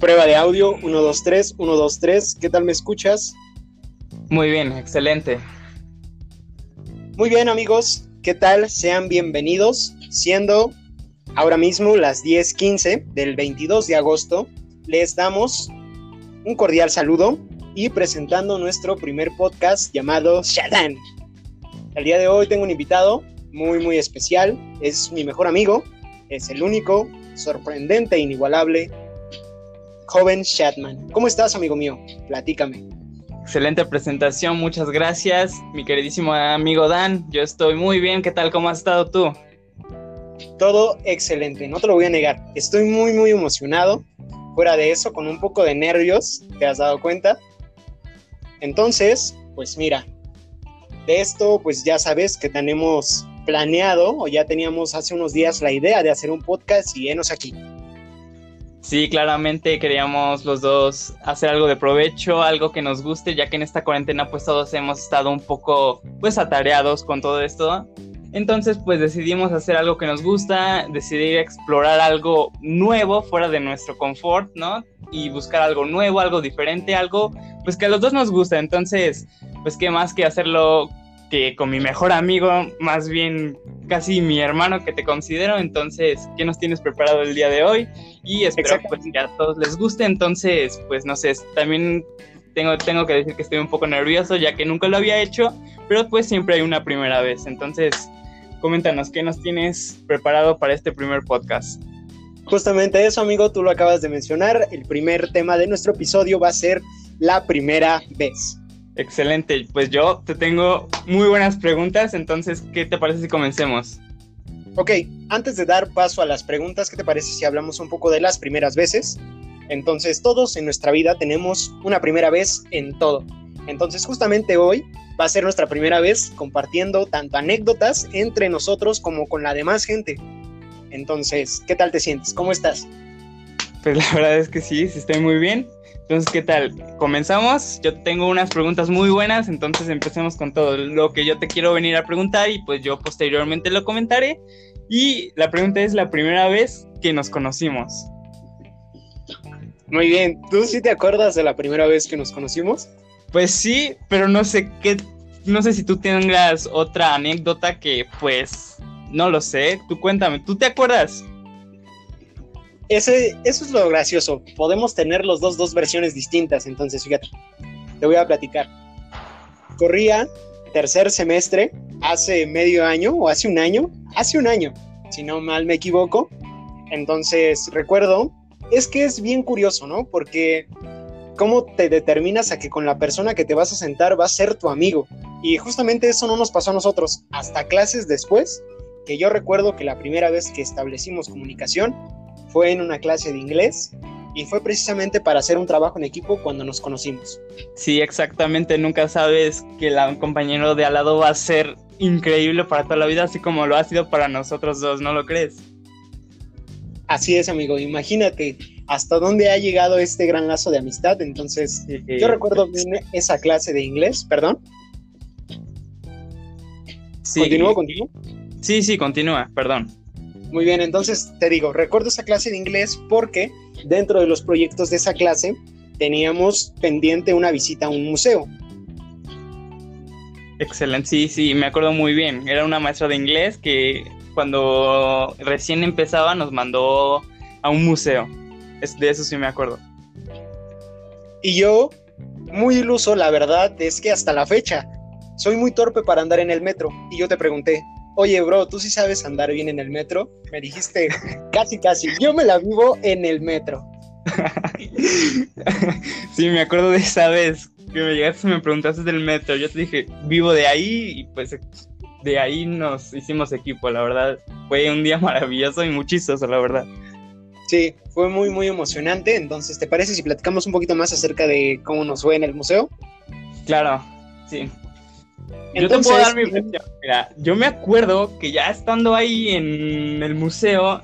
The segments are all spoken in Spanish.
Prueba de audio, 1, 2, 3, 1, 2, 3. ¿Qué tal me escuchas? Muy bien, excelente. Muy bien amigos, ¿qué tal? Sean bienvenidos. Siendo ahora mismo las 10:15 del 22 de agosto, les damos un cordial saludo y presentando nuestro primer podcast llamado Shadan. El día de hoy tengo un invitado muy muy especial, es mi mejor amigo, es el único, sorprendente e inigualable joven Shatman. ¿Cómo estás, amigo mío? Platícame. Excelente presentación, muchas gracias, mi queridísimo amigo Dan. Yo estoy muy bien, ¿qué tal? ¿Cómo has estado tú? Todo excelente, no te lo voy a negar. Estoy muy, muy emocionado. Fuera de eso, con un poco de nervios, ¿te has dado cuenta? Entonces, pues mira, de esto, pues ya sabes que tenemos planeado o ya teníamos hace unos días la idea de hacer un podcast y enos aquí. Sí, claramente queríamos los dos hacer algo de provecho, algo que nos guste, ya que en esta cuarentena pues todos hemos estado un poco pues atareados con todo esto. Entonces pues decidimos hacer algo que nos gusta, decidir explorar algo nuevo fuera de nuestro confort, ¿no? Y buscar algo nuevo, algo diferente, algo pues que a los dos nos gusta. Entonces pues qué más que hacerlo que con mi mejor amigo, más bien casi mi hermano que te considero. Entonces, ¿qué nos tienes preparado el día de hoy? Y espero pues, que a todos les guste. Entonces, pues no sé, también tengo, tengo que decir que estoy un poco nervioso ya que nunca lo había hecho, pero pues siempre hay una primera vez. Entonces, coméntanos, ¿qué nos tienes preparado para este primer podcast? Justamente eso, amigo, tú lo acabas de mencionar. El primer tema de nuestro episodio va a ser la primera vez. Excelente, pues yo te tengo muy buenas preguntas, entonces, ¿qué te parece si comencemos? Ok, antes de dar paso a las preguntas, ¿qué te parece si hablamos un poco de las primeras veces? Entonces, todos en nuestra vida tenemos una primera vez en todo. Entonces, justamente hoy va a ser nuestra primera vez compartiendo tanto anécdotas entre nosotros como con la demás gente. Entonces, ¿qué tal te sientes? ¿Cómo estás? Pues la verdad es que sí, sí estoy muy bien. Entonces, ¿qué tal? Comenzamos. Yo tengo unas preguntas muy buenas, entonces empecemos con todo lo que yo te quiero venir a preguntar y pues yo posteriormente lo comentaré. Y la pregunta es la primera vez que nos conocimos. Muy bien, ¿tú sí te acuerdas de la primera vez que nos conocimos? Pues sí, pero no sé qué, no sé si tú tengas otra anécdota que pues no lo sé. Tú cuéntame, ¿tú te acuerdas? Eso es lo gracioso. Podemos tener los dos, dos versiones distintas. Entonces, fíjate, te voy a platicar. Corría tercer semestre hace medio año o hace un año, hace un año, si no mal me equivoco. Entonces, recuerdo, es que es bien curioso, ¿no? Porque cómo te determinas a que con la persona que te vas a sentar va a ser tu amigo. Y justamente eso no nos pasó a nosotros hasta clases después, que yo recuerdo que la primera vez que establecimos comunicación fue en una clase de inglés y fue precisamente para hacer un trabajo en equipo cuando nos conocimos. Sí, exactamente, nunca sabes que el compañero de al lado va a ser increíble para toda la vida, así como lo ha sido para nosotros dos, ¿no lo crees? Así es, amigo, imagínate hasta dónde ha llegado este gran lazo de amistad, entonces yo recuerdo bien esa clase de inglés, perdón. Sí. ¿Continúo, continúo? Sí, sí, continúa, perdón. Muy bien, entonces te digo, recuerdo esa clase de inglés porque dentro de los proyectos de esa clase teníamos pendiente una visita a un museo. Excelente, sí, sí, me acuerdo muy bien. Era una maestra de inglés que cuando recién empezaba nos mandó a un museo. de eso sí me acuerdo. Y yo, muy iluso, la verdad es que hasta la fecha, soy muy torpe para andar en el metro. Y yo te pregunté, oye, bro, ¿tú sí sabes andar bien en el metro? Me dijiste, casi, casi, yo me la vivo en el metro. sí, me acuerdo de esa vez que me llegaste y me preguntaste del metro. Yo te dije, vivo de ahí y pues de ahí nos hicimos equipo, la verdad. Fue un día maravilloso y muy la verdad. Sí, fue muy, muy emocionante. Entonces, ¿te parece si platicamos un poquito más acerca de cómo nos fue en el museo? Claro, sí yo te puedo dar mi versión. Mira, yo me acuerdo que ya estando ahí en el museo,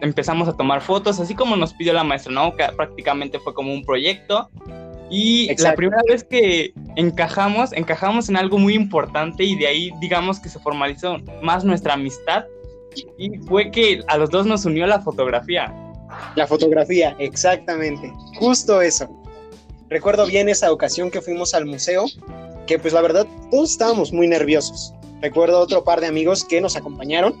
empezamos a tomar fotos, así como nos pidió la maestra, ¿no? Que prácticamente fue como un proyecto. Y la primera vez que encajamos, encajamos en algo muy importante y de ahí, digamos que se formalizó más nuestra amistad. Y fue que a los dos nos unió la fotografía. La fotografía, exactamente. Justo eso. Recuerdo bien esa ocasión que fuimos al museo, pues la verdad todos estábamos muy nerviosos. Recuerdo otro par de amigos que nos acompañaron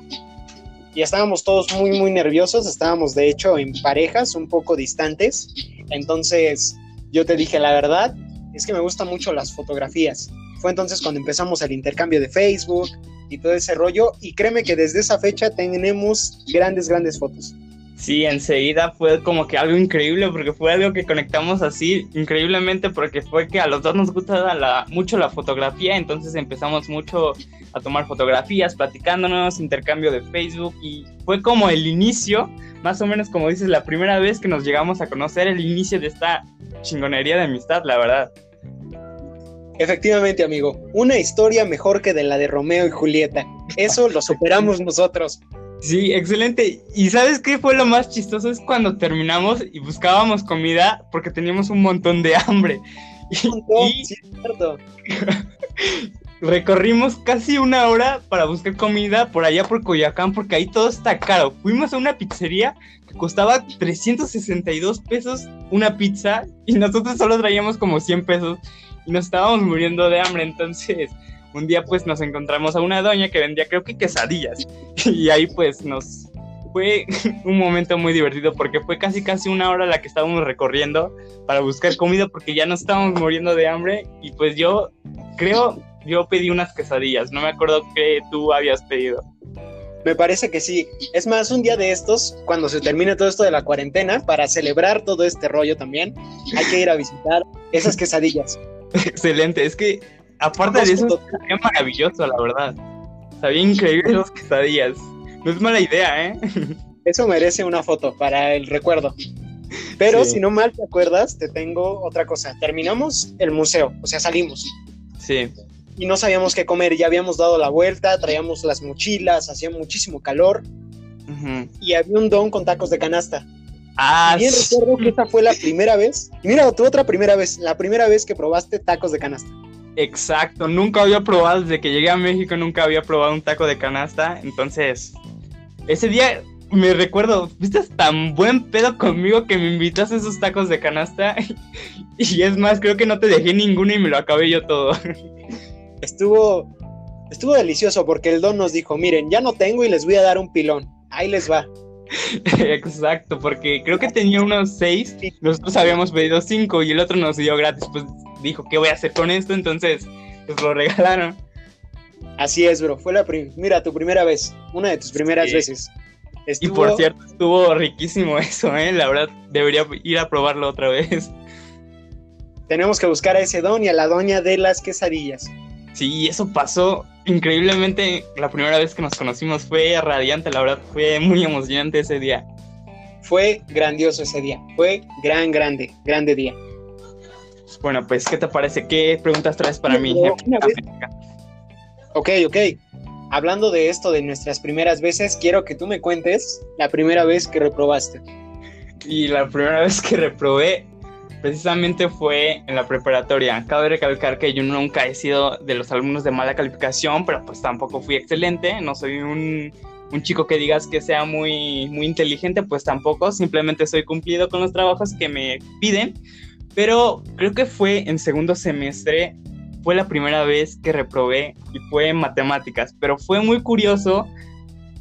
y estábamos todos muy muy nerviosos, estábamos de hecho en parejas un poco distantes. Entonces yo te dije la verdad, es que me gustan mucho las fotografías. Fue entonces cuando empezamos el intercambio de Facebook y todo ese rollo y créeme que desde esa fecha tenemos grandes grandes fotos. Sí, enseguida fue como que algo increíble porque fue algo que conectamos así increíblemente porque fue que a los dos nos gusta la, mucho la fotografía, entonces empezamos mucho a tomar fotografías, platicándonos, intercambio de Facebook y fue como el inicio, más o menos como dices, la primera vez que nos llegamos a conocer, el inicio de esta chingonería de amistad, la verdad. Efectivamente, amigo, una historia mejor que de la de Romeo y Julieta. Eso lo superamos nosotros. Sí, excelente. ¿Y sabes qué fue lo más chistoso? Es cuando terminamos y buscábamos comida porque teníamos un montón de hambre. Y, sí, cierto. recorrimos casi una hora para buscar comida por allá por Coyacán porque ahí todo está caro. Fuimos a una pizzería que costaba 362 pesos una pizza y nosotros solo traíamos como 100 pesos y nos estábamos muriendo de hambre. Entonces un día pues nos encontramos a una doña que vendía creo que quesadillas y ahí pues nos fue un momento muy divertido porque fue casi casi una hora la que estábamos recorriendo para buscar comida porque ya nos estábamos muriendo de hambre y pues yo creo yo pedí unas quesadillas, no me acuerdo qué tú habías pedido. Me parece que sí. Es más, un día de estos, cuando se termine todo esto de la cuarentena, para celebrar todo este rollo también, hay que ir a visitar esas quesadillas. Excelente, es que Aparte de eso, sabía maravilloso, la verdad. Sabía increíble los quesadillas. No es mala idea, ¿eh? Eso merece una foto para el recuerdo. Pero si no mal te acuerdas, te tengo otra cosa. Terminamos el museo, o sea, salimos. Sí. Y no sabíamos qué comer, ya habíamos dado la vuelta, traíamos las mochilas, hacía muchísimo calor. Y había un don con tacos de canasta. Ah, bien recuerdo que esta fue la primera vez. mira, tu otra primera vez, la primera vez que probaste tacos de canasta. Exacto, nunca había probado, desde que llegué a México nunca había probado un taco de canasta, entonces ese día me recuerdo, viste tan buen pedo conmigo que me invitaste a esos tacos de canasta y es más, creo que no te dejé ninguno y me lo acabé yo todo. Estuvo, estuvo delicioso porque el don nos dijo, miren, ya no tengo y les voy a dar un pilón, ahí les va. Exacto, porque creo que tenía unos seis, nosotros habíamos pedido cinco y el otro nos dio gratis, pues dijo, ¿qué voy a hacer con esto? Entonces, pues lo regalaron. Así es, bro. Fue la mira, tu primera vez, una de tus primeras veces. Y por cierto, estuvo riquísimo eso, ¿eh? La verdad, debería ir a probarlo otra vez. Tenemos que buscar a ese don y a la doña de las quesadillas. Sí, eso pasó increíblemente. La primera vez que nos conocimos fue radiante, la verdad, fue muy emocionante ese día. Fue grandioso ese día, fue gran, grande, grande día. Bueno, pues, ¿qué te parece? ¿Qué preguntas traes para mí? Ok, ok. Hablando de esto de nuestras primeras veces, quiero que tú me cuentes la primera vez que reprobaste. Y la primera vez que reprobé precisamente fue en la preparatoria. Cabe recalcar que yo nunca he sido de los alumnos de mala calificación, pero pues tampoco fui excelente. No soy un, chico que digas que sea muy, muy inteligente, pues tampoco. Simplemente soy cumplido con los trabajos que me piden pero creo que fue en segundo semestre, fue la primera vez que reprobé y fue en matemáticas, pero fue muy curioso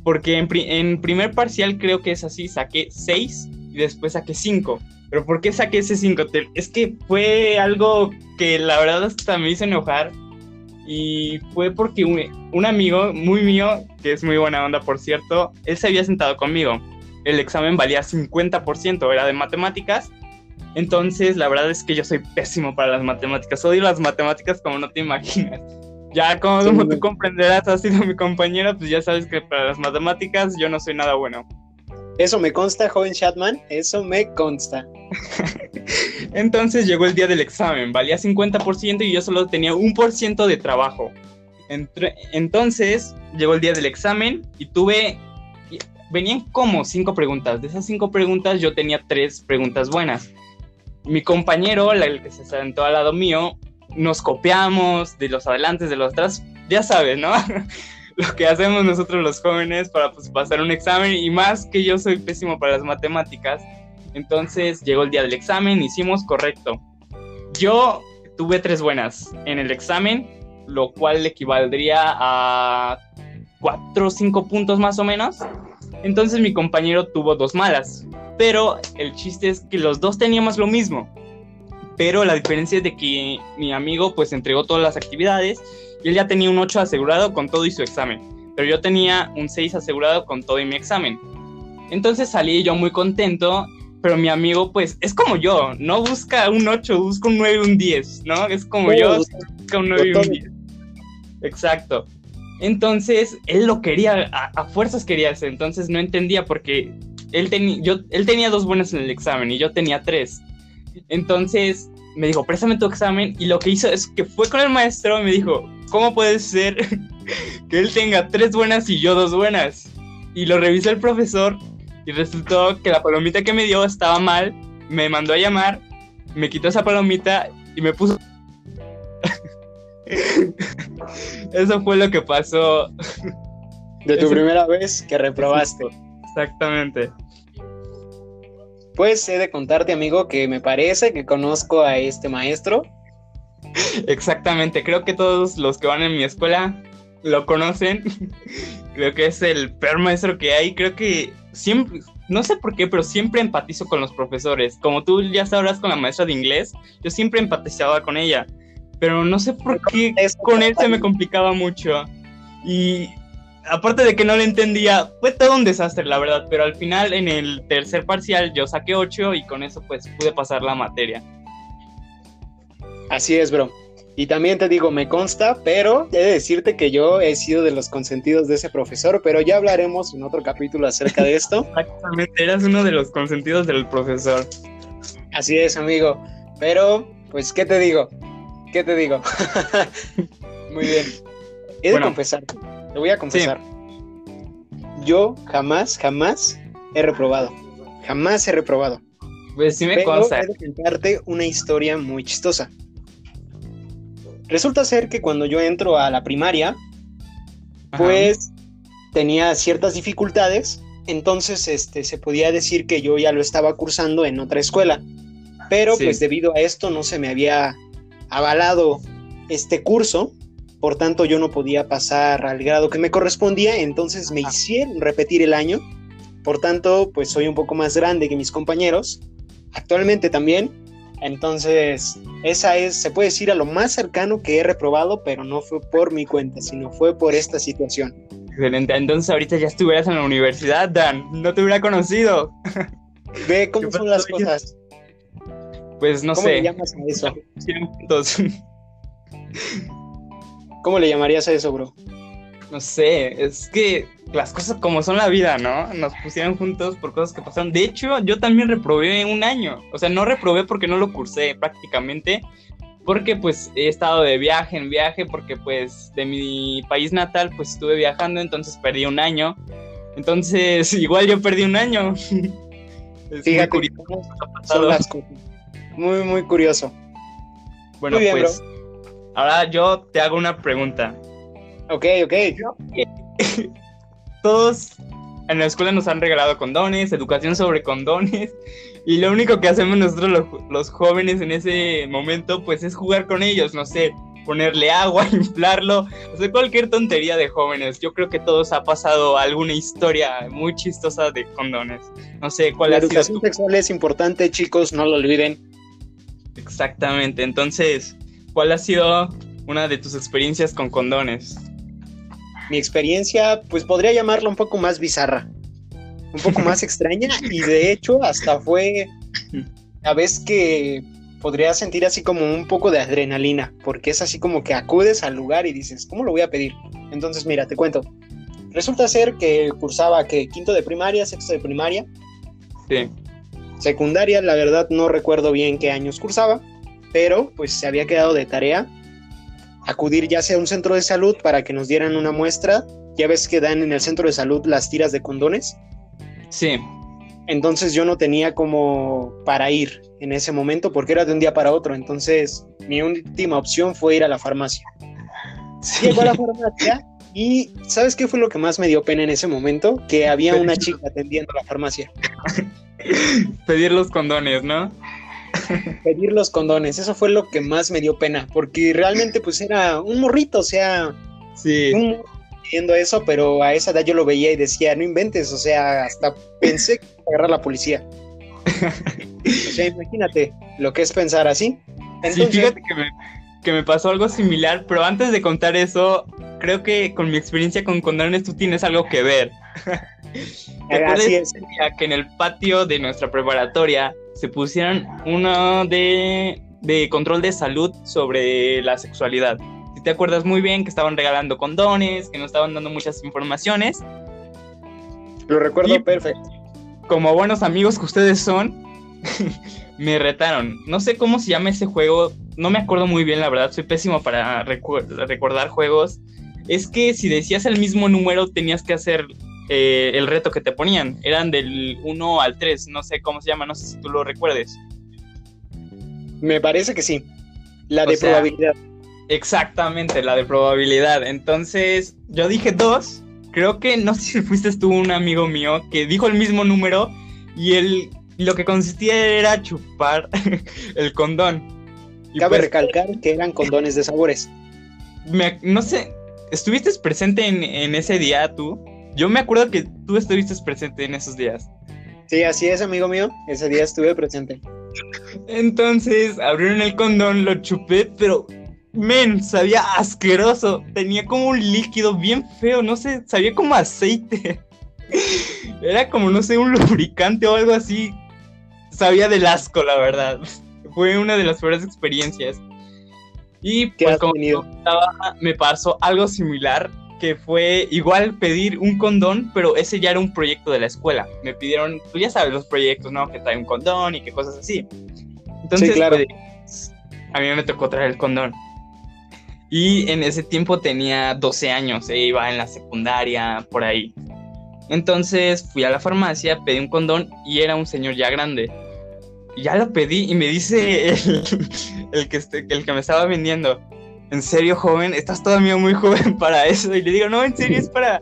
porque en, primer parcial creo que es así, saqué 6 y después saqué 5. Pero ¿por qué saqué ese 5? Es que fue algo que la verdad hasta me hizo enojar y fue porque un, un, amigo muy mío, que es muy buena onda por cierto, él se había sentado conmigo. El examen valía 50%, era de matemáticas entonces, la verdad es que yo soy pésimo para las matemáticas. Odio las matemáticas como no te imaginas. Ya como tú comprenderás, has sido mi compañera, pues ya sabes que para las matemáticas yo no soy nada bueno. Eso me consta, joven Chatman, eso me consta. Entonces llegó el día del examen, valía 50% y yo solo tenía un por ciento de trabajo. Entonces llegó el día del examen y tuve... Venían como cinco preguntas. De esas cinco preguntas yo tenía tres preguntas buenas mi compañero, el que se sentó al lado mío, nos copiamos de los adelantes, de los atrás, ya sabes, ¿no? lo que hacemos nosotros los jóvenes para pues, pasar un examen y más que yo soy pésimo para las matemáticas. Entonces llegó el día del examen, hicimos correcto. Yo tuve tres buenas en el examen, lo cual equivaldría a cuatro o cinco puntos más o menos. Entonces mi compañero tuvo dos malas. Pero el chiste es que los dos teníamos lo mismo. Pero la diferencia es de que mi amigo pues entregó todas las actividades y él ya tenía un 8 asegurado con todo y su examen. Pero yo tenía un 6 asegurado con todo y mi examen. Entonces salí yo muy contento, pero mi amigo pues es como yo, no busca un 8, busca un 9 y un 10, ¿no? Es como yo, busca un 9 y un 10. Exacto. Entonces, él lo quería, a, fuerzas quería hacer, entonces no entendía porque él, yo, él tenía dos buenas en el examen y yo tenía tres. Entonces, me dijo, préstame tu examen y lo que hizo es que fue con el maestro y me dijo, ¿cómo puede ser que él tenga tres buenas y yo dos buenas? Y lo revisó el profesor y resultó que la palomita que me dio estaba mal, me mandó a llamar, me quitó esa palomita y me puso Eso fue lo que pasó. De tu primera vez que reprobaste. Exactamente. Pues he de contarte, amigo, que me parece que conozco a este maestro. Exactamente, creo que todos los que van en mi escuela lo conocen. creo que es el peor maestro que hay. Creo que siempre, no sé por qué, pero siempre empatizo con los profesores. Como tú ya sabrás con la maestra de inglés, yo siempre empatizaba con ella pero no sé por qué con él se me complicaba mucho. Y aparte de que no le entendía, fue todo un desastre, la verdad, pero al final en el tercer parcial yo saqué 8 y con eso pues pude pasar la materia. Así es, bro. Y también te digo, me consta, pero he de decirte que yo he sido de los consentidos de ese profesor, pero ya hablaremos en otro capítulo acerca de esto. Exactamente, eras uno de los consentidos del profesor. Así es, amigo. Pero, pues, ¿qué te digo? ¿Qué te digo? Muy bien. He de confesar, te voy a confesar. Yo jamás, jamás he reprobado. Jamás he reprobado. Pues sí me Pero consta. He de contarte una historia muy chistosa. Resulta ser que cuando yo entro a la primaria, pues tenía ciertas dificultades, entonces este, se podía decir que yo ya lo estaba cursando en otra escuela, pero pues debido a esto no se me había avalado este curso, por tanto yo no podía pasar al grado que me correspondía, entonces me ah. hicieron repetir el año, por tanto pues soy un poco más grande que mis compañeros, actualmente también, entonces esa es, se puede decir, a lo más cercano que he reprobado, pero no fue por mi cuenta, sino fue por esta situación. Excelente, entonces ahorita ya estuvieras en la universidad, Dan, no te hubiera conocido. Ve cómo son las cosas. Pues no ¿Cómo sé. le llamas a eso? ¿Cómo le llamarías a eso, bro? No sé, es que las cosas como son la vida, ¿no? Nos pusieron juntos por cosas que pasaron. De hecho, yo también reprobé un año. O sea, no reprobé porque no lo cursé prácticamente. Porque pues he estado de viaje en viaje, porque pues de mi país natal pues estuve viajando, entonces perdí un año. Entonces, igual yo perdí un año. es Fíjate, curioso. Son las cosas. Muy, muy curioso. Bueno, pues ahora yo te hago una pregunta. Ok, ok. Todos en la escuela nos han regalado condones, educación sobre condones, y lo único que hacemos nosotros los, jóvenes en ese momento, pues es jugar con ellos, no sé, ponerle agua, inflarlo, o sea, cualquier tontería de jóvenes. Yo creo que todos ha pasado alguna historia muy chistosa de condones. No sé cuál la educación sexual es importante, chicos, no lo olviden. Exactamente. Entonces, ¿cuál ha sido una de tus experiencias con condones? Mi experiencia, pues podría llamarla un poco más bizarra, un poco más extraña y de hecho hasta fue a vez que podría sentir así como un poco de adrenalina, porque es así como que acudes al lugar y dices, ¿cómo lo voy a pedir? Entonces, mira, te cuento. Resulta ser que cursaba que quinto de primaria, sexto de primaria. Sí. Secundaria, la verdad no recuerdo bien qué años cursaba, pero pues se había quedado de tarea acudir ya sea a un centro de salud para que nos dieran una muestra. Ya ves que dan en el centro de salud las tiras de condones. Sí. Entonces yo no tenía como para ir en ese momento porque era de un día para otro. Entonces mi última opción fue ir a la farmacia. Sí. Llego a la farmacia Y ¿sabes qué fue lo que más me dio pena en ese momento? Que había una chica atendiendo la farmacia. Pedir los condones, ¿no? Pedir los condones, eso fue lo que más me dio pena, porque realmente pues era un morrito, o sea, sí. un pidiendo eso, pero a esa edad yo lo veía y decía, no inventes, o sea, hasta pensé que agarrar a la policía. o sea, imagínate lo que es pensar así. sí, fíjate que me, que me pasó algo similar, pero antes de contar eso, creo que con mi experiencia con condones tú tienes algo que ver. Así es. que en el patio de nuestra preparatoria se pusieron uno de, de control de salud sobre la sexualidad? Si te acuerdas muy bien que estaban regalando condones, que nos estaban dando muchas informaciones. Lo recuerdo perfecto. Como buenos amigos que ustedes son, me retaron. No sé cómo se llama ese juego, no me acuerdo muy bien, la verdad, soy pésimo para recordar juegos. Es que si decías el mismo número tenías que hacer eh, el reto que te ponían. Eran del 1 al 3, no sé cómo se llama, no sé si tú lo recuerdes. Me parece que sí. La de probabilidad. Exactamente, la de probabilidad. Entonces, yo dije 2. Creo que no sé si fuiste tú un amigo mío que dijo el mismo número y el, lo que consistía era chupar el condón. Y Cabe pues, recalcar que eran condones de sabores. no sé, ¿estuviste presente en, en, ese día tú? Yo me acuerdo que tú estuviste presente en esos días. Sí, así es, amigo mío. Ese día estuve presente. Entonces abrieron el condón, lo chupé, pero men, sabía asqueroso. Tenía como un líquido bien feo, no sé, sabía como aceite. Era como, no sé, un lubricante o algo así. Sabía del asco, la verdad. Fue una de las peores experiencias. Y pues como me pasó algo similar que fue igual pedir un condón, pero ese ya era un proyecto de la escuela. Me pidieron, tú ya sabes los proyectos, ¿no? Que trae un condón y que cosas así. Entonces, claro. Pues, a mí me tocó traer el condón. Y en ese tiempo tenía 12 años, e iba en la secundaria, por ahí. Entonces fui a la farmacia, pedí un condón y era un señor ya grande. ya lo pedí y me dice el, que, este, el que me estaba vendiendo, en serio, joven, estás todavía muy joven para eso. Y le digo, no, en serio, es para.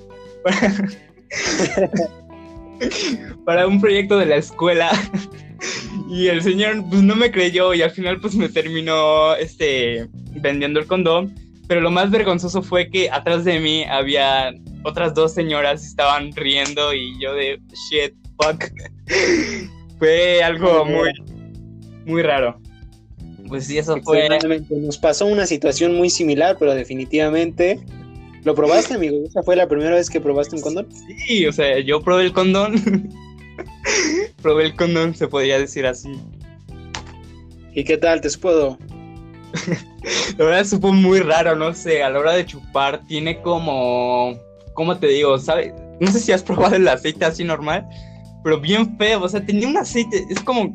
Para, un proyecto de la escuela. Y el señor pues no me creyó y al final pues me terminó este vendiendo el condón. Pero lo más vergonzoso fue que atrás de mí había otras dos señoras estaban riendo y yo de shit, fuck. fue algo muy, muy raro. Pues sí, eso fue. Nos pasó una situación muy similar, pero definitivamente. ¿Lo probaste, amigo? ¿Esa fue la primera vez que probaste un condón? Sí, o sea, yo probé el condón. probé el condón, se podría decir así. ¿Y qué tal? ¿Te puedo? la verdad supo muy raro, no sé, a la hora de chupar tiene como, ¿cómo te digo? ¿Sabes? No sé si has probado el aceite así normal, pero bien feo, o sea, tenía un aceite, es como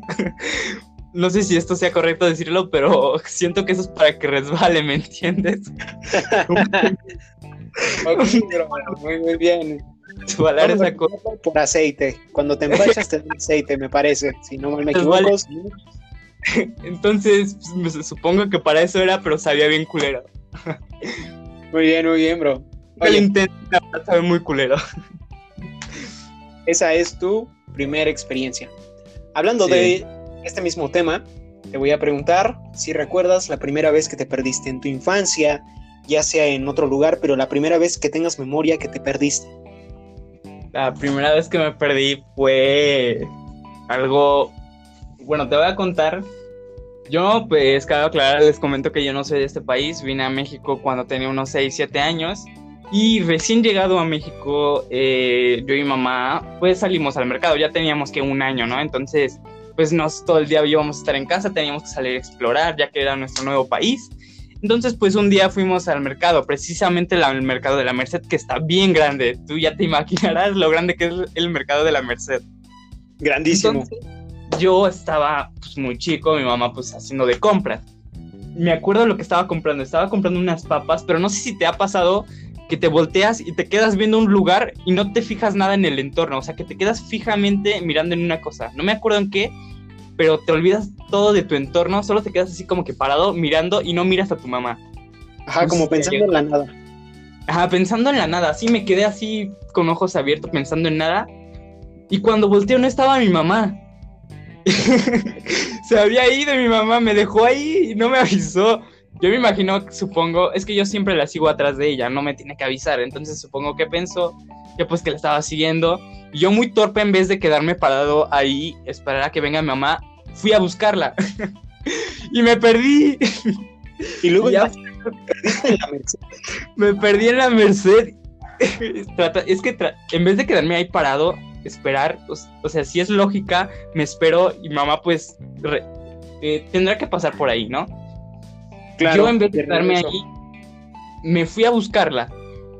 no sé si esto sea correcto decirlo, pero siento que eso es para que resbale, ¿me entiendes? muy, muy bien. esa cosa. Por aceite. Cuando te empachas te da aceite, me parece. Si no me equivoco. Entonces, pues, supongo que para eso era, pero sabía bien culero. Muy bien, muy bien, bro. El intento sabe muy culero. Esa es tu primera experiencia. Hablando de este mismo tema, te voy a preguntar si recuerdas la primera vez que te perdiste en tu infancia, ya sea en otro lugar, pero la primera vez que tengas memoria que te perdiste. La primera vez que me perdí fue algo, bueno, te voy a contar. Yo, pues, cada aclarar, les comento que yo no soy de este país, vine a México cuando tenía unos 6, 7 años. Y recién llegado a México, eh, yo y mamá, pues salimos al mercado, ya teníamos que un año, ¿no? Entonces, pues no todo el día íbamos a estar en casa, teníamos que salir a explorar, ya que era nuestro nuevo país. Entonces, pues un día fuimos al mercado, precisamente el mercado de la Merced, que está bien grande. Tú ya te imaginarás lo grande que es el mercado de la Merced. Grandísimo. yo estaba pues, muy chico, mi mamá pues haciendo de compras. Me acuerdo lo que estaba comprando. Estaba comprando unas papas, pero no sé si te ha pasado que te volteas y te quedas viendo un lugar y no te fijas nada en el entorno, o sea, que te quedas fijamente mirando en una cosa. No me acuerdo en qué, pero te olvidas todo de tu entorno, solo te quedas así como que parado mirando y no miras a tu mamá. Ajá, como pensando en la nada. Ajá, pensando en la nada, así me quedé así con ojos abiertos pensando en nada. Y cuando volteo no estaba mi mamá. Se había ido mi mamá, me dejó ahí y no me avisó. Yo me imagino, supongo, es que yo siempre la sigo atrás de ella, no me tiene que avisar. Entonces supongo que pensó que pues que la estaba siguiendo. Y yo muy torpe en vez de quedarme parado ahí, esperar a que venga mi mamá, fui a buscarla. y me perdí. Y luego Ya. perdiste en la Merced. Me perdí en la Merced. Trata- es que tra- en vez de quedarme ahí parado, esperar, o, o sea, si es lógica, me espero y mamá pues eh, tendrá que pasar por ahí, ¿no? Claro, Yo en vez de regreso. ahí, me fui a buscarla,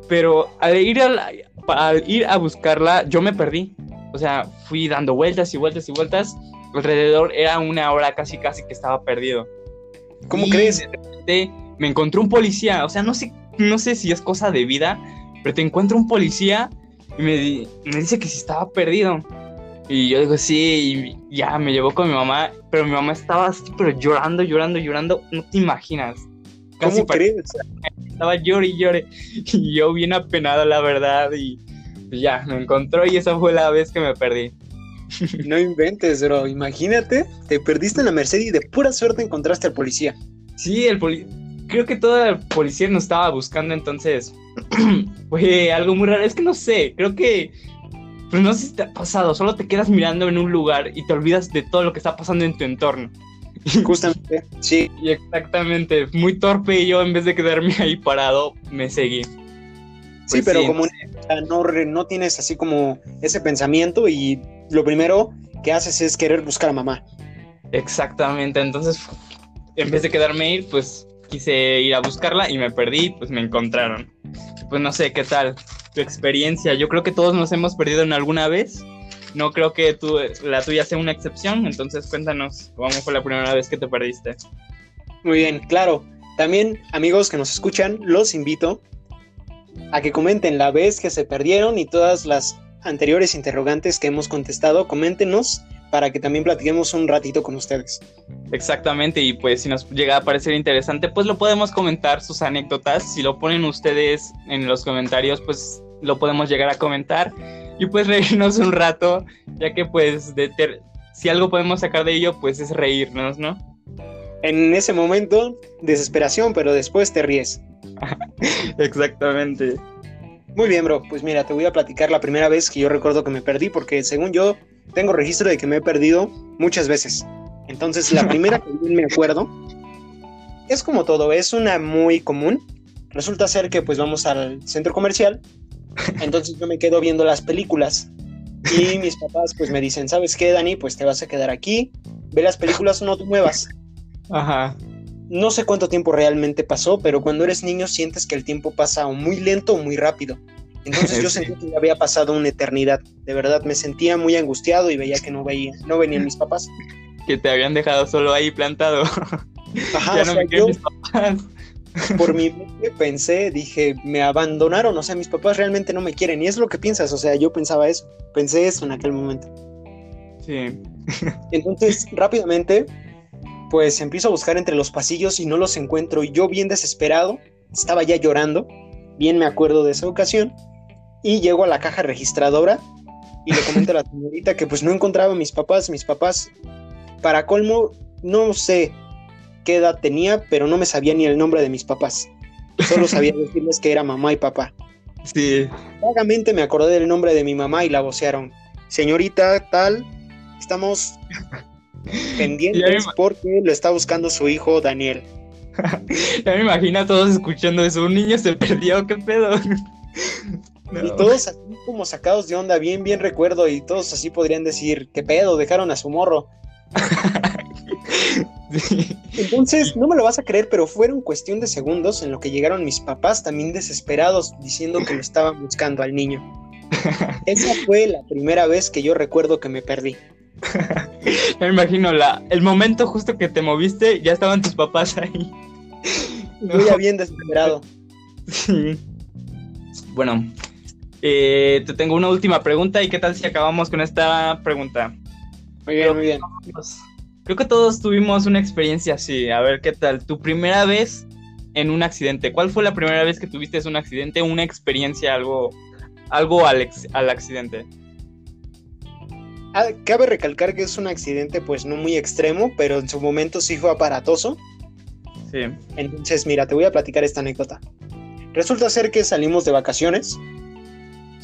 pero al ir a, la- al ir a buscarla, yo me perdí. O sea, fui dando vueltas y vueltas y vueltas. Alrededor era una hora casi casi que estaba perdido. ¿Cómo Y crees? de repente me encontró un policía. O sea, no sé, no sé si es cosa de vida, pero te encuentro un policía y me, me dice que si estaba perdido. Y yo digo, sí, y ya me llevó con mi mamá, pero mi mamá estaba así, pero llorando, llorando, llorando, no te imaginas. Casi ¿Cómo crees? estaba llore y llore. Y yo bien apenado, la verdad, y pues ya, me encontró y esa fue la vez que me perdí. No inventes, bro. Imagínate, te perdiste en la Merced y de pura suerte encontraste al policía. Sí, el poli creo que toda la policía nos estaba buscando, entonces fue algo muy raro. Es que no sé, creo que, no sé si te ha pasado, solo te quedas mirando en un lugar y te olvidas de todo lo que está pasando en tu entorno. Justamente. Sí, Y exactamente, muy torpe y yo en vez de quedarme ahí parado, me seguí. sí, Pues pero sí, como no no, no tienes así como ese pensamiento y lo primero que haces es querer buscar a mamá. Exactamente, entonces en vez de quedarme ahí, pues quise ir a buscarla y me perdí, pues me encontraron. Pues no sé qué tal tu experiencia. Yo creo que todos nos hemos perdido en alguna vez. No creo que tú, la tuya sea una excepción, entonces cuéntanos cómo fue la primera vez que te perdiste. Muy bien, claro. También, amigos que nos escuchan, los invito a que comenten la vez que se perdieron y todas las anteriores interrogantes que hemos contestado. Coméntenos para que también platiquemos un ratito con ustedes. Exactamente, y pues si nos llega a parecer interesante, pues lo podemos comentar sus anécdotas. Si lo ponen ustedes en los comentarios, pues lo podemos llegar a comentar y pues reírnos un rato, ya que pues de ter- si algo podemos sacar de ello, pues es reírnos, ¿no? En ese momento, desesperación, pero después te ríes. Exactamente. Muy bien, bro. Pues mira, te voy a platicar la primera vez que yo recuerdo que me perdí, porque según yo tengo registro de que me he perdido muchas veces. Entonces, la primera que me acuerdo es como todo, es una muy común. Resulta ser que pues vamos al centro comercial, entonces yo me quedo viendo las películas y mis papás pues me dicen, ¿sabes qué, Dani? Pues te vas a quedar aquí, ve las películas, no te muevas. Ajá. No sé cuánto tiempo realmente pasó, pero cuando eres niño sientes que el tiempo pasa o muy lento o muy rápido. Entonces yo sentí que ya había pasado una eternidad. De verdad, me sentía muy angustiado y veía que no veía, no venían mis papás. Que te habían dejado solo ahí plantado. Ajá, ya o no sea, me quieren yo mis papás. por mi mente pensé, dije, me abandonaron, o sea, mis papás realmente no me quieren. Y es lo que piensas, o sea, yo pensaba eso, pensé eso en aquel momento. Sí. Entonces, rápidamente, pues empiezo a buscar entre los pasillos y no los encuentro. Y yo bien desesperado, estaba ya llorando, bien me acuerdo de esa ocasión, y llego a la caja registradora y le comento a la señorita que pues no encontraba a mis papás, mis papás, para colmo, no sé qué edad tenía, pero no me sabía ni el nombre de mis papás. Solo sabía decirles que era mamá y papá. Sí. Vagamente me acordé del nombre de mi mamá y la vocearon. Señorita tal, estamos pendientes porque lo está buscando su hijo Daniel. Ya me imagino a todos escuchando eso. Un niño se perdió, ¿qué pedo? No. Y todos así como sacados de onda, bien, bien recuerdo, y todos así podrían decir, ¿qué pedo? Dejaron a su morro. Sí. Entonces, no me lo vas a creer, pero fueron cuestión de segundos en lo que llegaron mis papás también desesperados diciendo que lo estaban buscando al niño. Esa fue la primera vez que yo recuerdo que me perdí. Me imagino la, el momento justo que te moviste, ya estaban tus papás ahí. Yo ya bien desesperado. Sí. Bueno, eh, te tengo una última pregunta y qué tal si acabamos con esta pregunta. Muy bien, muy bien. Creo que todos tuvimos una experiencia así. A ver qué tal. Tu primera vez en un accidente. ¿Cuál fue la primera vez que tuviste un accidente, una experiencia, algo, algo al, al accidente? Ah, cabe recalcar que es un accidente pues no muy extremo, pero en su momento sí fue aparatoso. Sí. Entonces, mira, te voy a platicar esta anécdota. Resulta ser que salimos de vacaciones.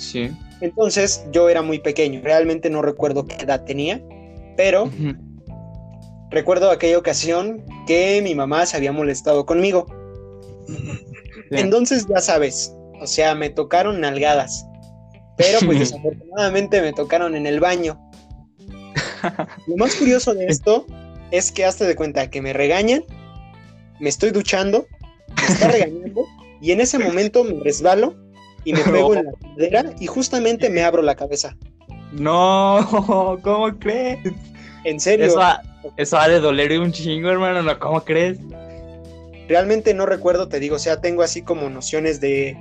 Sí. Entonces, yo era muy pequeño, realmente no recuerdo qué edad tenía, pero recuerdo aquella ocasión que mi mamá se había molestado conmigo. Entonces, ya sabes, o sea, me tocaron nalgadas, pero pues desafortunadamente me tocaron en el baño. Lo más curioso de esto es que hasta de cuenta que me regañan, me estoy duchando, me está regañando, y en ese momento me resbalo y me pego en la cadera y justamente me abro la cabeza. No, ¿cómo crees? En serio. Eso ha, eso ha de doler un chingo, hermano, ¿no? ¿Cómo crees? Realmente no recuerdo, te digo, o sea, tengo así como nociones de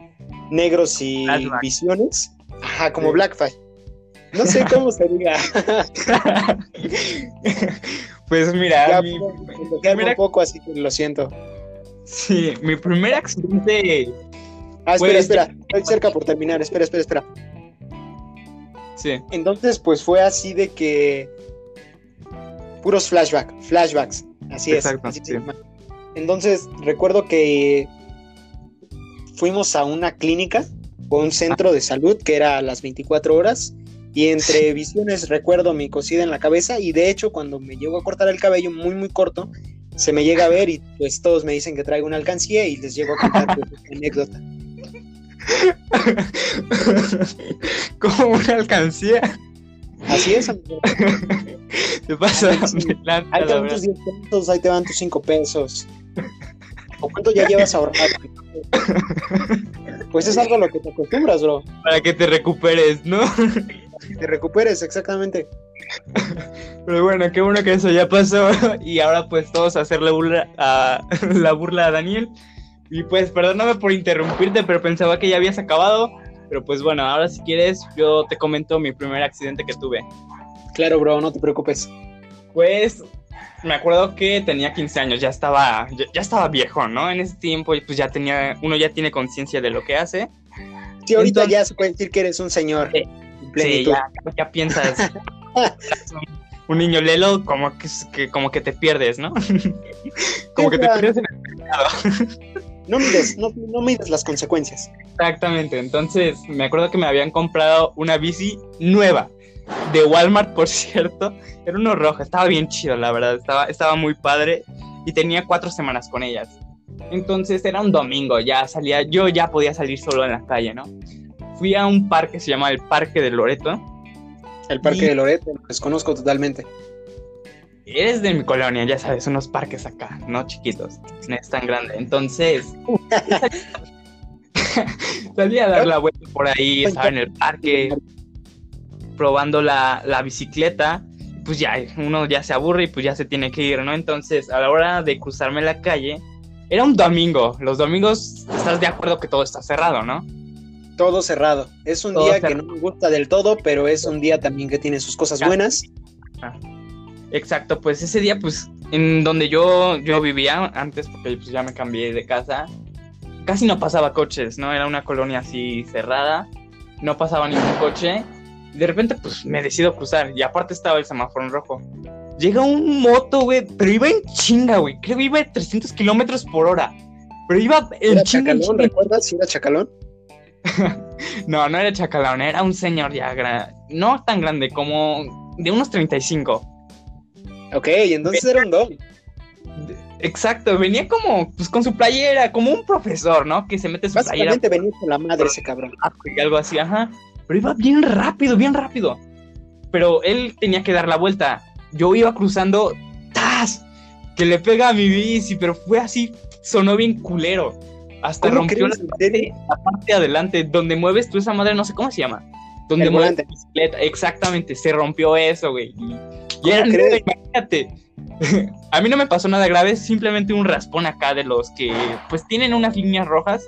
negros y visiones. Ajá, como sí. No sé cómo se diga. pues mira, ya, mi, un poco, así que lo siento. Sí, mi primer accidente. Ah, espera, pues, espera, estoy cerca por terminar. Espera, espera, espera. Sí. Entonces, pues fue así de que. Puros flashbacks, flashbacks. Así Exacto, es. Así sí. Entonces, recuerdo que fuimos a una clínica o un centro de salud que era a las 24 horas y entre visiones recuerdo mi cosida en la cabeza y de hecho cuando me llego a cortar el cabello muy muy corto se me llega a ver y pues todos me dicen que traigo una alcancía y les llego a contar pues, una anécdota. ¿Como una alcancía? Así es, amigo. Te pasa. Ahí te van tus 10 pesos, ahí te van tus 5 pesos. ¿O cuánto ya llevas ahorrado? Pues es algo a lo que te acostumbras, bro. Para que te recuperes, ¿no? Que te recuperes, exactamente. Pero bueno, qué bueno que eso ya pasó. Y ahora pues todos a hacer la burla a, la burla a Daniel. Y pues perdóname por interrumpirte, pero pensaba que ya habías acabado. Pero pues bueno, ahora si quieres, yo te comento mi primer accidente que tuve. Claro, bro, no te preocupes. Pues me acuerdo que tenía 15 años, ya estaba, ya, ya, estaba viejo, ¿no? En ese tiempo, pues ya tenía, uno ya tiene conciencia de lo que hace. Sí, ahorita Entonces, ya se puede decir que eres un señor. Eh, sí, ya, ya, piensas. un niño lelo, como que, que, como que te pierdes, ¿no? como que te pierdes en el mercado. No mides, no, no mides las consecuencias. Exactamente, entonces me acuerdo que me habían comprado una bici nueva de Walmart, por cierto. Era uno rojo, estaba bien chido, la verdad. Estaba, estaba muy padre y tenía cuatro semanas con ellas. Entonces era un domingo, ya salía, yo ya podía salir solo en la calle, ¿no? Fui a un parque que se llama el Parque de Loreto. El Parque y... de Loreto, lo desconozco totalmente. Es de mi colonia, ya sabes, unos parques acá, no chiquitos, no es tan grande. Entonces, salí a dar la vuelta por ahí, estaba en el parque, probando la, la, bicicleta, pues ya uno ya se aburre y pues ya se tiene que ir, ¿no? Entonces, a la hora de cruzarme la calle, era un domingo. Los domingos estás de acuerdo que todo está cerrado, ¿no? Todo cerrado. Es un todo día cerrado. que no me gusta del todo, pero es un día también que tiene sus cosas buenas. Exacto, pues ese día, pues, en donde yo, yo vivía antes, porque pues ya me cambié de casa, casi no pasaba coches, ¿no? Era una colonia así cerrada, no pasaba ningún coche de repente, pues me decido cruzar. Y aparte estaba el semáforo en rojo. Llega un moto, güey. Pero iba en chinga, güey. Creo que iba a 300 kilómetros por hora. Pero iba en ¿Era chinga, chacalón, chinga. ¿Recuerdas si era chacalón? no, no era chacalón. Era un señor ya grande. No tan grande, como de unos 35. Ok, entonces era un don. Exacto, venía como, pues con su playera, como un profesor, ¿no? Que se mete su Básicamente playera. venía con la madre ese cabrón. Y algo así, ajá pero iba bien rápido, bien rápido. Pero él tenía que dar la vuelta. Yo iba cruzando, ¡tas! Que le pega a mi bici, pero fue así, sonó bien culero. Hasta rompió la parte, la parte, de adelante, donde mueves tú esa madre, no sé cómo se llama. Donde el mueves la bicicleta, exactamente, se rompió eso, güey. Y, y era nueva, imagínate. a mí no me pasó nada grave, simplemente un raspón acá de los que pues tienen unas líneas rojas,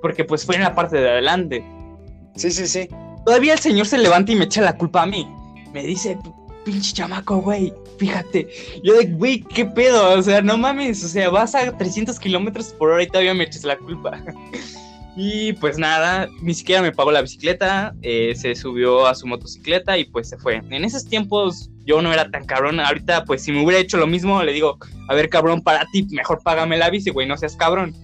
porque pues fue en la parte de adelante. Sí, sí, sí. Todavía el señor se levanta y me echa la culpa a mí. Me dice, pinche chamaco, güey, fíjate. Yo de, güey, ¿qué pedo? O sea, no mames, o sea, vas a 300 kilómetros por hora y todavía me eches la culpa. Y pues nada, ni siquiera me pagó la bicicleta, eh, se subió a su motocicleta y pues se fue. En esos tiempos yo no era tan cabrón, ahorita pues si me hubiera hecho lo mismo, le digo, a ver cabrón, para ti, mejor págame la bici, güey, no seas cabrón.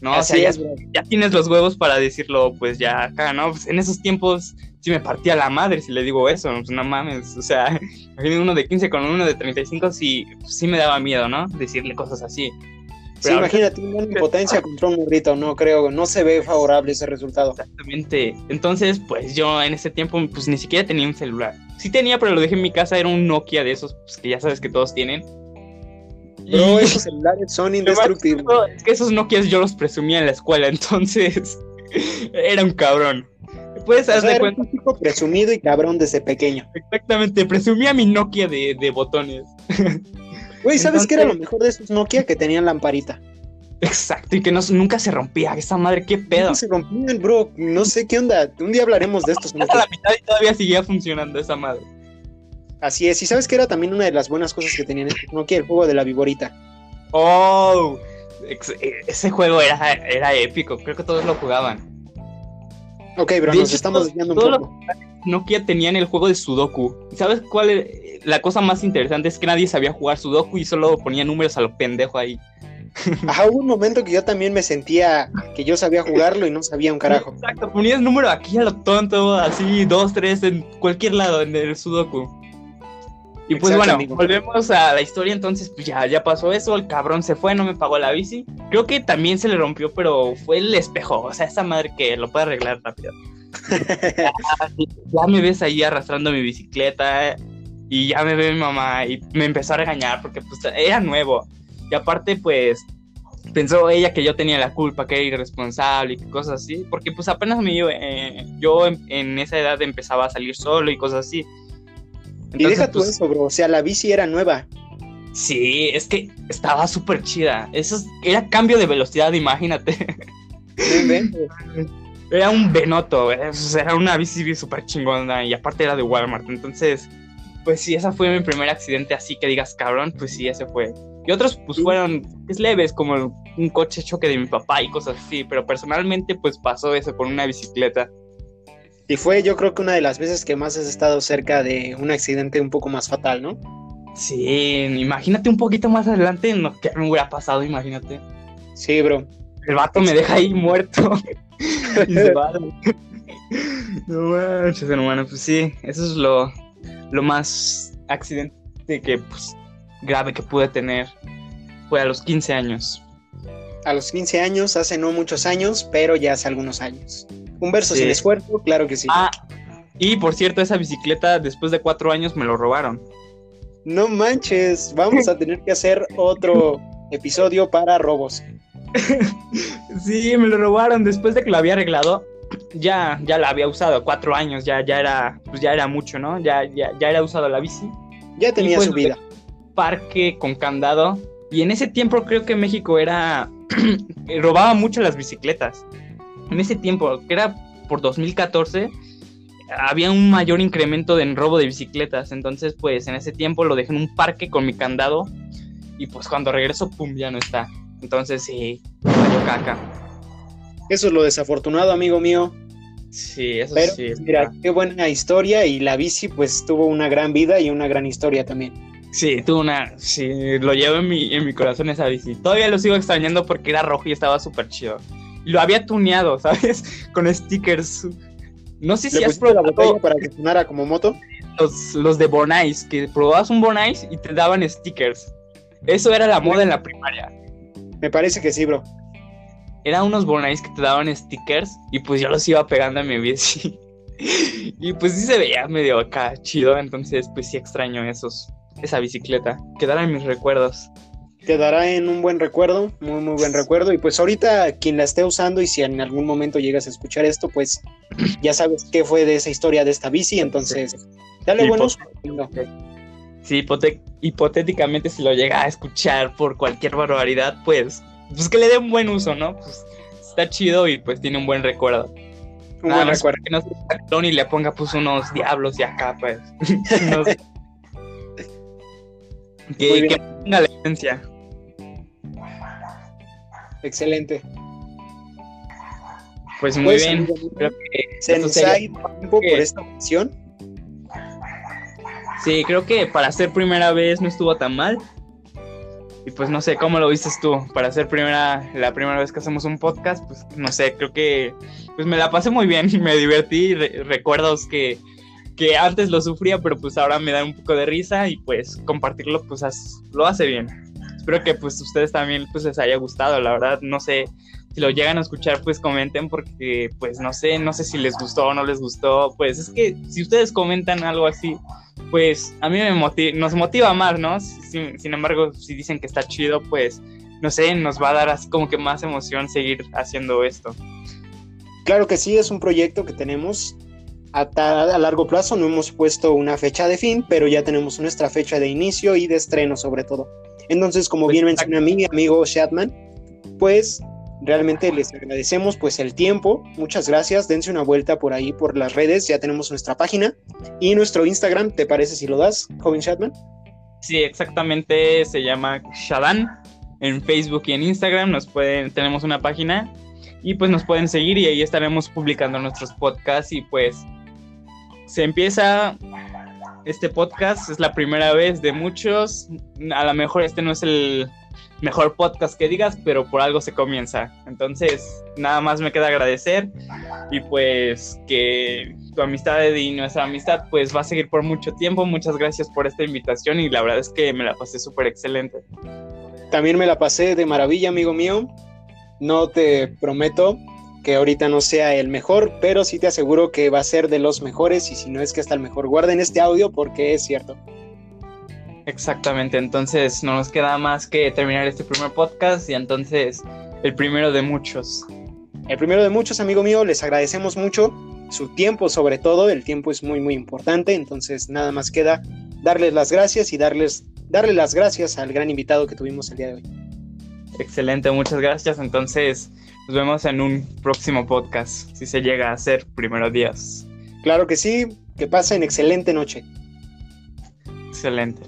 ¿no? o sea, ya, ya, tienes los huevos para decirlo, pues ya ¿no? Pues en esos tiempos sí me partía la madre si le digo eso, pues no mames, o sea, uno de 15 con uno de 35 sí, sí me daba miedo, ¿no? Decirle cosas así. sí, imagínate una impotencia contra un burrito, no creo, no se ve favorable ese resultado. Exactamente. Entonces, pues yo en ese tiempo, pues ni siquiera tenía un celular. Sí tenía, pero lo dejé en mi casa, era un Nokia de esos, pues que ya sabes que todos tienen. Bro, esos celulares son indestructibles. Es que esos Nokias yo los presumía en la escuela, entonces era un cabrón. Puedes o sea, cuenta. Un tipo presumido y cabrón desde pequeño. Exactamente, presumía mi Nokia de, de botones. Güey, ¿sabes qué era lo mejor de esos Nokia? Que tenían lamparita. Exacto, y que no, nunca se rompía. Esa madre, qué pedo. No se rompían, bro. No sé qué onda. Un día hablaremos de estos. Hasta la mitad y todavía seguía funcionando esa madre. Así es, y sabes que era también una de las buenas cosas que tenían este Nokia, el juego de la viborita. Oh, ese juego era, era épico, creo que todos lo jugaban. Ok, pero nos estamos desviando un poco. Nokia tenían el juego de Sudoku. ¿Sabes cuál es? La cosa más interesante es que nadie sabía jugar Sudoku y solo ponía números a lo pendejo ahí. Ajá, hubo un momento que yo también me sentía que yo sabía jugarlo y no sabía un carajo. Exacto, ponías número aquí a lo tonto, así, dos, tres, en cualquier lado, en el Sudoku. Y pues bueno, volvemos a la historia, entonces pues ya, ya pasó eso, el cabrón se fue, no me pagó la bici. Creo que también se le rompió, pero fue el espejo, o sea, esa madre que lo puede arreglar rápido. ya, me ves ahí arrastrando mi bicicleta y ya me ve mi mamá y me empezó a regañar porque pues era nuevo. Y aparte pues pensó ella que yo tenía la culpa, que era irresponsable y cosas así, porque pues apenas me eh, yo en esa edad empezaba a salir solo y cosas así y deja tú pues, eso, bro. O sea, la bici era nueva. Sí, es que estaba súper chida. Eso era cambio de velocidad, imagínate. era un Benoto, era una bici súper chingona y aparte era de Walmart. Entonces, pues sí, esa fue mi primer accidente así que digas, cabrón, pues sí, ese fue. Y otros pues fueron es leves, como un coche choque de mi papá y cosas así, pero personalmente pues pasó eso con una bicicleta. Y fue yo creo que una de las veces que más has estado cerca de un accidente un poco más fatal, ¿no? Sí, imagínate un poquito más adelante lo que me hubiera pasado, imagínate. Sí, bro. El vato me deja ahí muerto. y se va. no manches, hermano, pues sí, eso es lo, lo más accidente que, pues, grave que pude tener. Fue a los 15 años. A los 15 años, hace no muchos años, pero ya hace algunos años. Un verso sin esfuerzo, claro que sí. Ah, y por cierto, esa bicicleta después de cuatro años me lo robaron. No manches, vamos a tener que hacer otro episodio para robos. sí, me lo robaron después de que lo había arreglado. Ya, ya la había usado cuatro años, ya, ya era, pues ya era mucho, ¿no? Ya, ya, ya era usado la bici. Ya tenía pues, su vida. Parque con candado. Y en ese tiempo creo que México era robaba mucho las bicicletas en ese tiempo, que era por 2014, había un mayor incremento en robo de bicicletas. Entonces, pues en ese tiempo lo dejé en un parque con mi candado. Y pues cuando regreso, pum, ya no está. Entonces, sí, caca. Eso es lo desafortunado, amigo mío. Sí, eso Pero, sí. Mira, qué buena historia. Y la bici, pues tuvo una gran vida y una gran historia también. Sí, tuvo una. Sí, lo llevo en mi, en mi corazón esa bici. Todavía lo sigo extrañando porque era rojo y estaba súper chido lo había tuneado, ¿sabes? Con stickers. No sé si has probado la botella para que sonara como moto. Los, los de Bonais, que probabas un Bonais y te daban stickers. Eso era la moda en la primaria. Me parece que sí, bro. Eran unos Bonais que te daban stickers y pues yo los iba pegando a mi bici. y pues sí se veía medio acá chido, entonces pues sí extraño esos, esa bicicleta. Quedaron en mis recuerdos quedará en un buen recuerdo, muy, muy buen recuerdo. Y pues ahorita quien la esté usando y si en algún momento llegas a escuchar esto, pues ya sabes qué fue de esa historia de esta bici, entonces dale buen uso. Sí, hipotéticamente si lo llega a escuchar por cualquier barbaridad, pues, pues que le dé un buen uso, ¿no? Pues está chido y pues tiene un buen recuerdo. Un buen recuerdo. Que no se y le ponga pues unos diablos y acá, pues. Que, que tenga la esencia. Excelente. Pues muy Pues, bien. Creo que Se nos ha ido tiempo por esta ocasión. Sí, creo que para ser primera vez no estuvo tan mal. Y pues no sé, ¿cómo lo viste tú? Para ser primera, la primera vez que hacemos un podcast, pues no sé, creo que pues me la pasé muy bien, me divertí, re- recuerdos que, que antes lo sufría, pero pues ahora me da un poco de risa y pues compartirlo pues lo hace bien. Espero que pues ustedes también pues les haya gustado, la verdad, no sé, si lo llegan a escuchar pues comenten porque pues no sé, no sé si les gustó o no les gustó, pues es que si ustedes comentan algo así, pues a mí me motiva, nos motiva más, ¿no? Sin, sin embargo, si dicen que está chido, pues no sé, nos va a dar así como que más emoción seguir haciendo esto. Claro que sí, es un proyecto que tenemos a, a largo plazo. No hemos puesto una fecha de fin, pero ya tenemos nuestra fecha de inicio y de estreno sobre todo. Entonces, como bien menciona mi amigo Shatman, pues realmente les agradecemos pues el tiempo. Muchas gracias. Dense una vuelta por ahí por las redes. Ya tenemos nuestra página y nuestro Instagram. ¿Te parece si lo das, joven Shatman? Sí, exactamente, se llama Shadan en Facebook y en Instagram, nos pueden, tenemos una página y pues nos pueden seguir y ahí estaremos publicando nuestros podcasts y pues se empieza este podcast, es la primera vez de muchos, a lo mejor este no es el mejor podcast que digas, pero por algo se comienza. Entonces, nada más me queda agradecer y pues que tu amistad y nuestra amistad pues va a seguir por mucho tiempo. Muchas gracias por esta invitación y la verdad es que me la pasé súper excelente. También me la pasé de maravilla, amigo mío. No te prometo que ahorita no sea el mejor, pero sí te aseguro que va a ser de los mejores y si no es que hasta el mejor. Guarden este audio porque es cierto. Exactamente, entonces no nos queda más que terminar este primer podcast y entonces el primero de muchos. El primero de muchos, amigo mío, les agradecemos mucho su tiempo, sobre todo. El tiempo es muy, muy importante. Entonces, nada más queda darles las gracias y darles, darle las gracias al gran invitado que tuvimos el día de hoy. Excelente, muchas gracias. Entonces nos vemos en un próximo podcast, si se llega a hacer primero días. Claro que sí, que pasen excelente noche. Excelente.